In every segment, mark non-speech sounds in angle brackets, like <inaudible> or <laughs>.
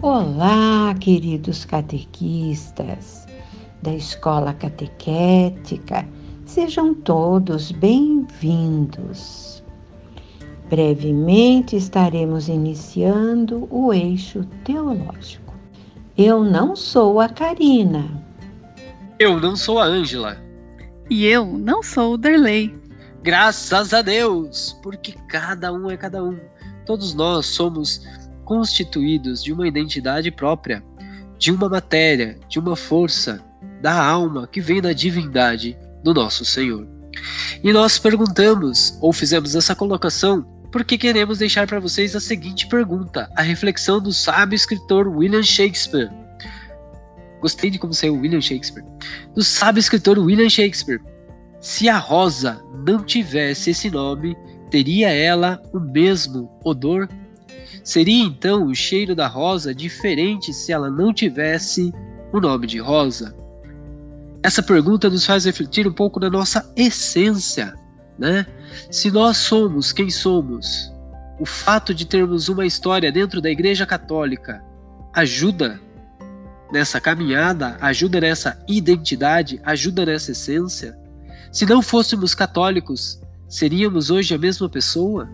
Olá, queridos catequistas da Escola Catequética, sejam todos bem-vindos. Brevemente estaremos iniciando o eixo teológico. Eu não sou a Karina. Eu não sou a Ângela. E eu não sou o Derley. Graças a Deus, porque cada um é cada um. Todos nós somos constituídos de uma identidade própria, de uma matéria, de uma força, da alma que vem da divindade do nosso Senhor. E nós perguntamos, ou fizemos essa colocação, porque queremos deixar para vocês a seguinte pergunta, a reflexão do sábio escritor William Shakespeare. Gostei de como saiu William Shakespeare. Do sábio escritor William Shakespeare. Se a rosa não tivesse esse nome, teria ela o mesmo odor? Seria então o cheiro da rosa diferente se ela não tivesse o nome de rosa? Essa pergunta nos faz refletir um pouco na nossa essência, né? Se nós somos quem somos, o fato de termos uma história dentro da Igreja Católica ajuda nessa caminhada, ajuda nessa identidade, ajuda nessa essência? Se não fôssemos católicos, seríamos hoje a mesma pessoa?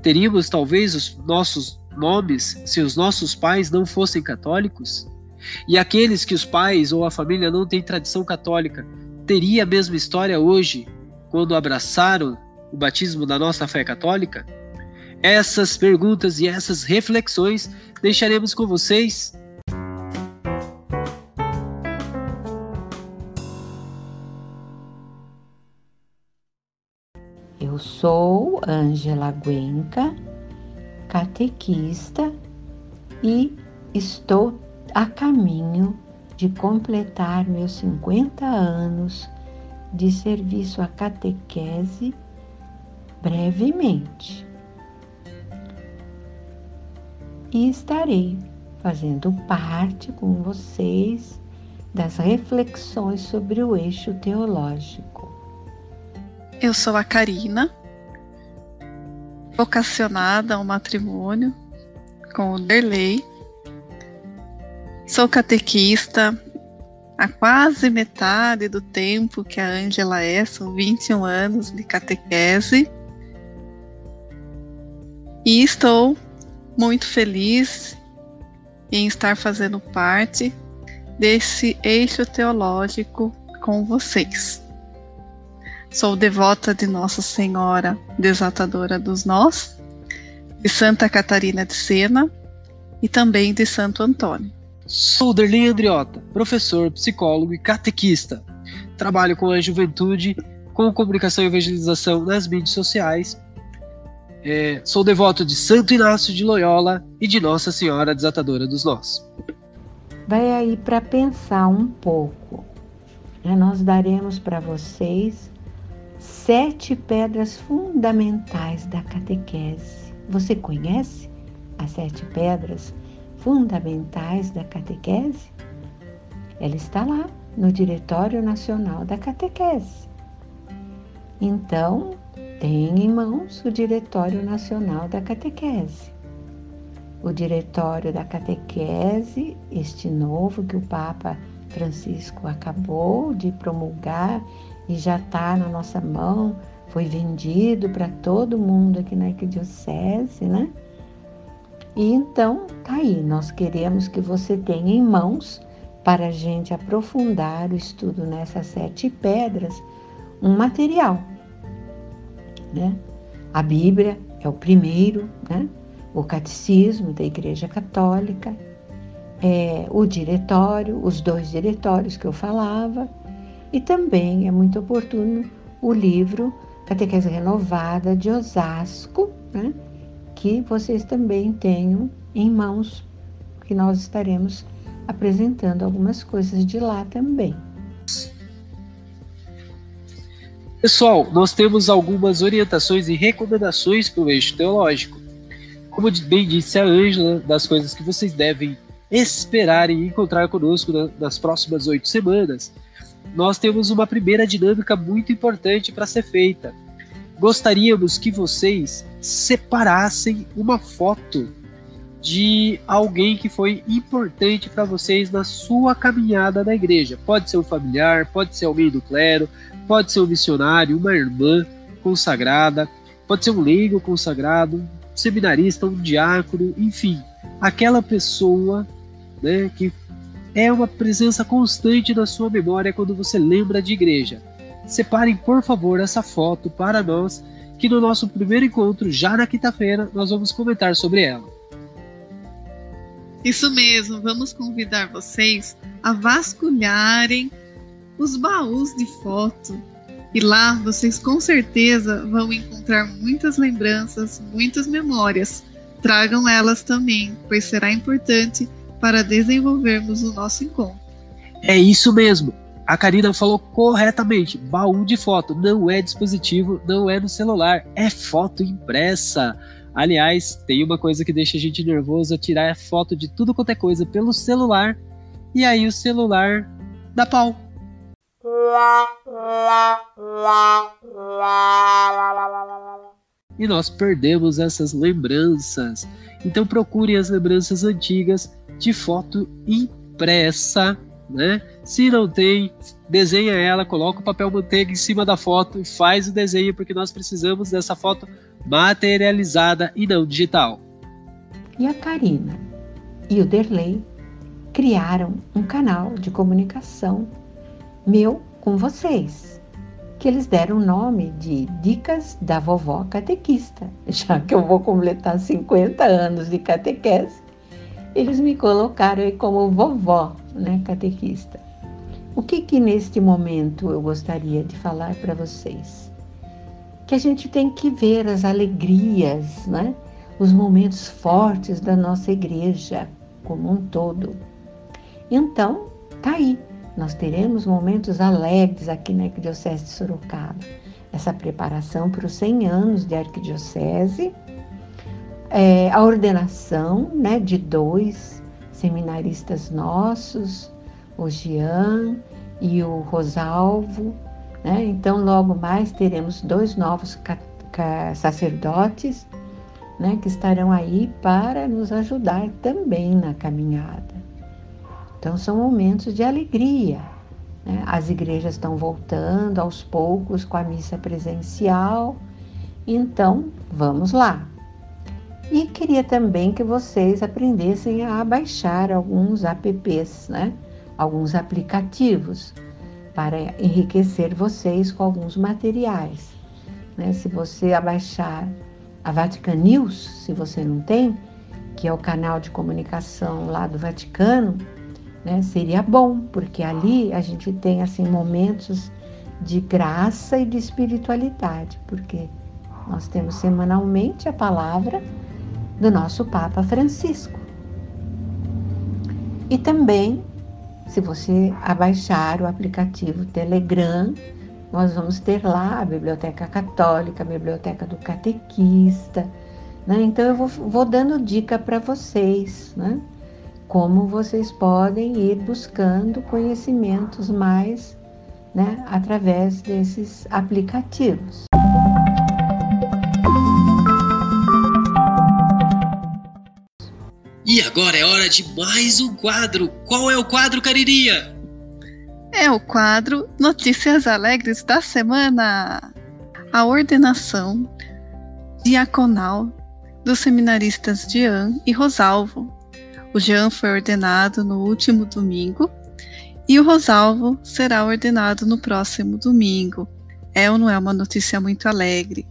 Teríamos talvez os nossos nomes se os nossos pais não fossem católicos? E aqueles que os pais ou a família não têm tradição católica, teria a mesma história hoje quando abraçaram o batismo da nossa fé católica? Essas perguntas e essas reflexões deixaremos com vocês Eu sou Ângela Guenca, catequista e estou a caminho de completar meus 50 anos de serviço à catequese brevemente. E estarei fazendo parte com vocês das reflexões sobre o eixo teológico. Eu sou a Karina, vocacionada ao matrimônio com o Derley. Sou catequista há quase metade do tempo que a Ângela é, são 21 anos de catequese. E estou muito feliz em estar fazendo parte desse eixo teológico com vocês. Sou devota de Nossa Senhora Desatadora dos Nós, de Santa Catarina de Sena e também de Santo Antônio. Sou Derlin Andriota, professor, psicólogo e catequista. Trabalho com a juventude, com comunicação e evangelização nas mídias sociais. É, sou devoto de Santo Inácio de Loyola e de Nossa Senhora Desatadora dos Nós. Vai aí para pensar um pouco. Nós daremos para vocês sete pedras fundamentais da catequese. Você conhece as sete pedras fundamentais da catequese? Ela está lá no Diretório Nacional da Catequese. Então, tenha em mãos o Diretório Nacional da Catequese. O Diretório da Catequese, este novo que o Papa Francisco acabou de promulgar e já está na nossa mão, foi vendido para todo mundo aqui na Arquidiocese, né? E então, tá aí, nós queremos que você tenha em mãos, para a gente aprofundar o estudo nessas sete pedras, um material, né? A Bíblia é o primeiro, né? O Catecismo da Igreja Católica, é, o diretório, os dois diretórios que eu falava, e também é muito oportuno o livro Catequese Renovada de Osasco, né? que vocês também tenham em mãos, que nós estaremos apresentando algumas coisas de lá também. Pessoal, nós temos algumas orientações e recomendações para o eixo teológico. Como bem disse a Ângela, das coisas que vocês devem esperar e encontrar conosco nas próximas oito semanas, nós temos uma primeira dinâmica muito importante para ser feita. Gostaríamos que vocês separassem uma foto de alguém que foi importante para vocês na sua caminhada na igreja. Pode ser um familiar, pode ser alguém do clero, pode ser um missionário, uma irmã consagrada, pode ser um leigo consagrado, um seminarista, um diácono, enfim, aquela pessoa né, que é uma presença constante na sua memória quando você lembra de igreja. Separem, por favor, essa foto para nós, que no nosso primeiro encontro, já na quinta-feira, nós vamos comentar sobre ela. Isso mesmo, vamos convidar vocês a vasculharem os baús de foto. E lá vocês com certeza vão encontrar muitas lembranças, muitas memórias. Tragam elas também, pois será importante para desenvolvermos o nosso encontro. É isso mesmo. A Karina falou corretamente. Baú de foto não é dispositivo, não é no celular, é foto impressa. Aliás, tem uma coisa que deixa a gente nervoso, tirar foto de tudo quanto é coisa pelo celular e aí o celular dá pau. E nós perdemos essas lembranças. Então procurem as lembranças antigas de foto impressa, né? Se não tem, desenha ela, coloca o papel manteiga em cima da foto e faz o desenho, porque nós precisamos dessa foto materializada e não digital. E a Karina e o Derley criaram um canal de comunicação meu com vocês, que eles deram o nome de Dicas da Vovó Catequista, <laughs> já que eu vou completar 50 anos de catequese eles me colocaram aí como vovó, né, catequista. O que que neste momento eu gostaria de falar para vocês? Que a gente tem que ver as alegrias, né? Os momentos fortes da nossa igreja como um todo. Então, tá aí. Nós teremos momentos alegres aqui na Arquidiocese de Sorocaba. Essa preparação para os 100 anos de arquidiocese é, a ordenação né, de dois seminaristas nossos, o Jean e o Rosalvo. Né? Então, logo mais teremos dois novos sacerdotes né, que estarão aí para nos ajudar também na caminhada. Então, são momentos de alegria. Né? As igrejas estão voltando aos poucos com a missa presencial. Então, vamos lá, e queria também que vocês aprendessem a baixar alguns apps, né? alguns aplicativos, para enriquecer vocês com alguns materiais. Né? Se você abaixar a Vatican News, se você não tem, que é o canal de comunicação lá do Vaticano, né? seria bom, porque ali a gente tem assim momentos de graça e de espiritualidade, porque nós temos semanalmente a palavra do nosso Papa Francisco. E também, se você abaixar o aplicativo Telegram, nós vamos ter lá a Biblioteca Católica, a Biblioteca do Catequista. Né? Então, eu vou, vou dando dica para vocês, né? como vocês podem ir buscando conhecimentos mais né? através desses aplicativos. E agora é hora de mais um quadro. Qual é o quadro, Cariria? É o quadro Notícias Alegres da Semana. A ordenação diaconal dos seminaristas Jean e Rosalvo. O Jean foi ordenado no último domingo e o Rosalvo será ordenado no próximo domingo. É ou não é uma notícia muito alegre?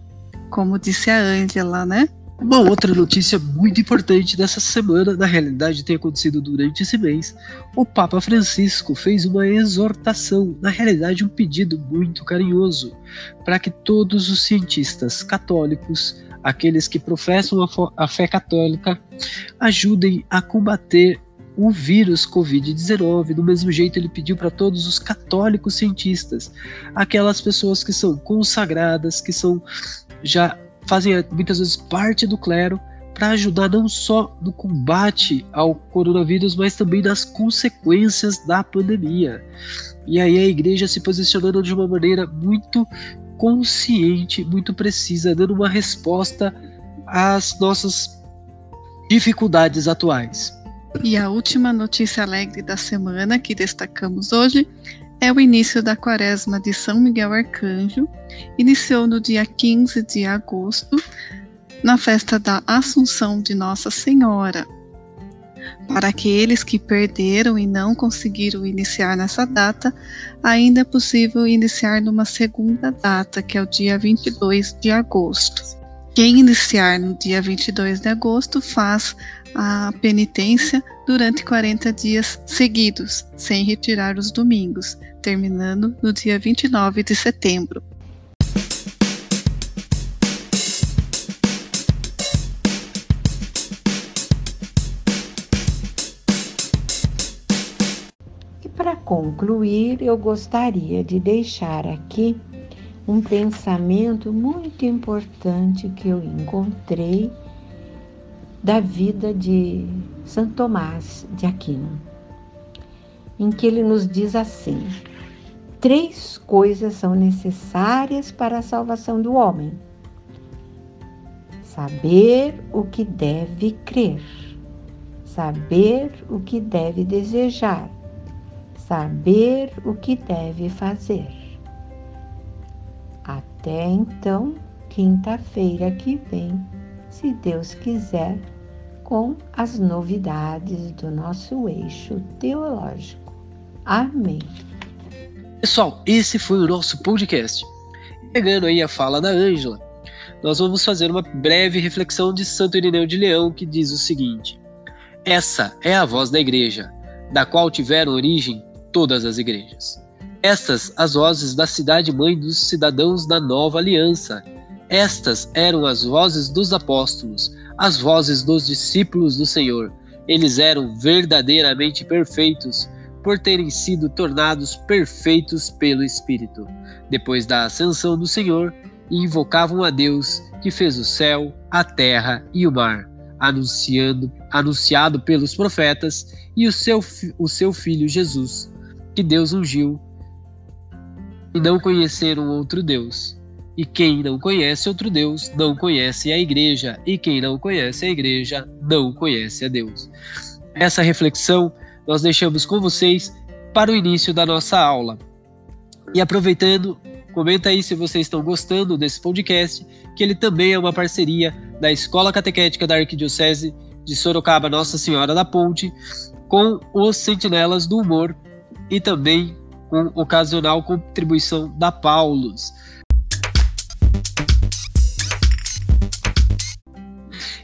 Como disse a Ângela, né? Uma outra notícia muito importante dessa semana, na realidade tem acontecido durante esse mês, o Papa Francisco fez uma exortação, na realidade um pedido muito carinhoso, para que todos os cientistas católicos, aqueles que professam a fé católica, ajudem a combater o vírus Covid-19. Do mesmo jeito, ele pediu para todos os católicos cientistas, aquelas pessoas que são consagradas, que são já fazem muitas vezes parte do clero para ajudar não só no combate ao coronavírus, mas também nas consequências da pandemia. E aí a igreja se posicionando de uma maneira muito consciente, muito precisa, dando uma resposta às nossas dificuldades atuais. E a última notícia alegre da semana que destacamos hoje é o início da quaresma de São Miguel Arcanjo. Iniciou no dia 15 de agosto, na festa da Assunção de Nossa Senhora. Para aqueles que perderam e não conseguiram iniciar nessa data, ainda é possível iniciar numa segunda data, que é o dia 22 de agosto. Quem iniciar no dia 22 de agosto faz a penitência durante 40 dias seguidos, sem retirar os domingos, terminando no dia 29 de setembro. E para concluir, eu gostaria de deixar aqui um pensamento muito importante que eu encontrei da vida de Santo Tomás de Aquino, em que ele nos diz assim: três coisas são necessárias para a salvação do homem: saber o que deve crer, saber o que deve desejar, saber o que deve fazer. Até então, quinta-feira que vem, se Deus quiser com as novidades do nosso eixo teológico. Amém. Pessoal, esse foi o nosso podcast. Pegando aí a fala da Ângela, nós vamos fazer uma breve reflexão de Santo Irineu de Leão, que diz o seguinte: Essa é a voz da igreja, da qual tiveram origem todas as igrejas. Estas as vozes da cidade-mãe dos cidadãos da nova aliança. Estas eram as vozes dos apóstolos, as vozes dos discípulos do Senhor. Eles eram verdadeiramente perfeitos, por terem sido tornados perfeitos pelo Espírito, depois da ascensão do Senhor, invocavam a Deus que fez o céu, a terra e o mar, anunciando, anunciado pelos profetas, e o seu, o seu filho Jesus, que Deus ungiu, e não conheceram outro Deus e quem não conhece outro Deus não conhece a igreja, e quem não conhece a igreja não conhece a Deus. Essa reflexão nós deixamos com vocês para o início da nossa aula. E aproveitando, comenta aí se vocês estão gostando desse podcast, que ele também é uma parceria da Escola Catequética da Arquidiocese de Sorocaba Nossa Senhora da Ponte com os Sentinelas do Humor e também com ocasional contribuição da Paulus.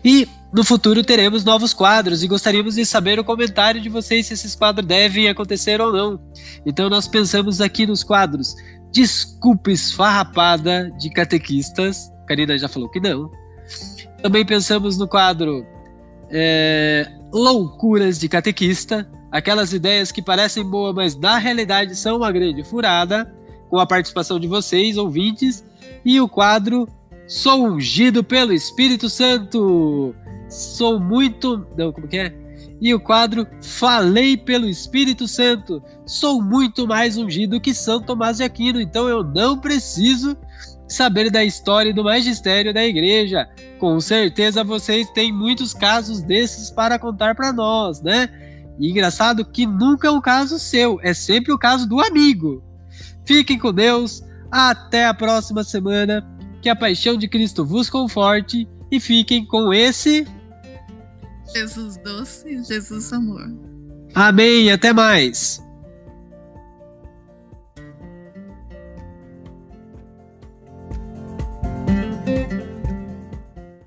E no futuro teremos novos quadros e gostaríamos de saber o comentário de vocês se esses quadros devem acontecer ou não. Então nós pensamos aqui nos quadros Desculpa Esfarrapada de Catequistas. Karina já falou que não. Também pensamos no quadro é, Loucuras de Catequista. Aquelas ideias que parecem boas, mas na realidade são uma grande furada, com a participação de vocês, ouvintes. E o quadro Sou ungido pelo Espírito Santo. Sou muito. Não, como que é? E o quadro Falei pelo Espírito Santo. Sou muito mais ungido que São Tomás de Aquino, então eu não preciso saber da história e do magistério da igreja. Com certeza vocês têm muitos casos desses para contar para nós, né? E engraçado que nunca é um caso seu, é sempre o caso do amigo. Fiquem com Deus, até a próxima semana que a paixão de Cristo vos conforte e fiquem com esse. Jesus doce, Jesus amor. Amém, até mais.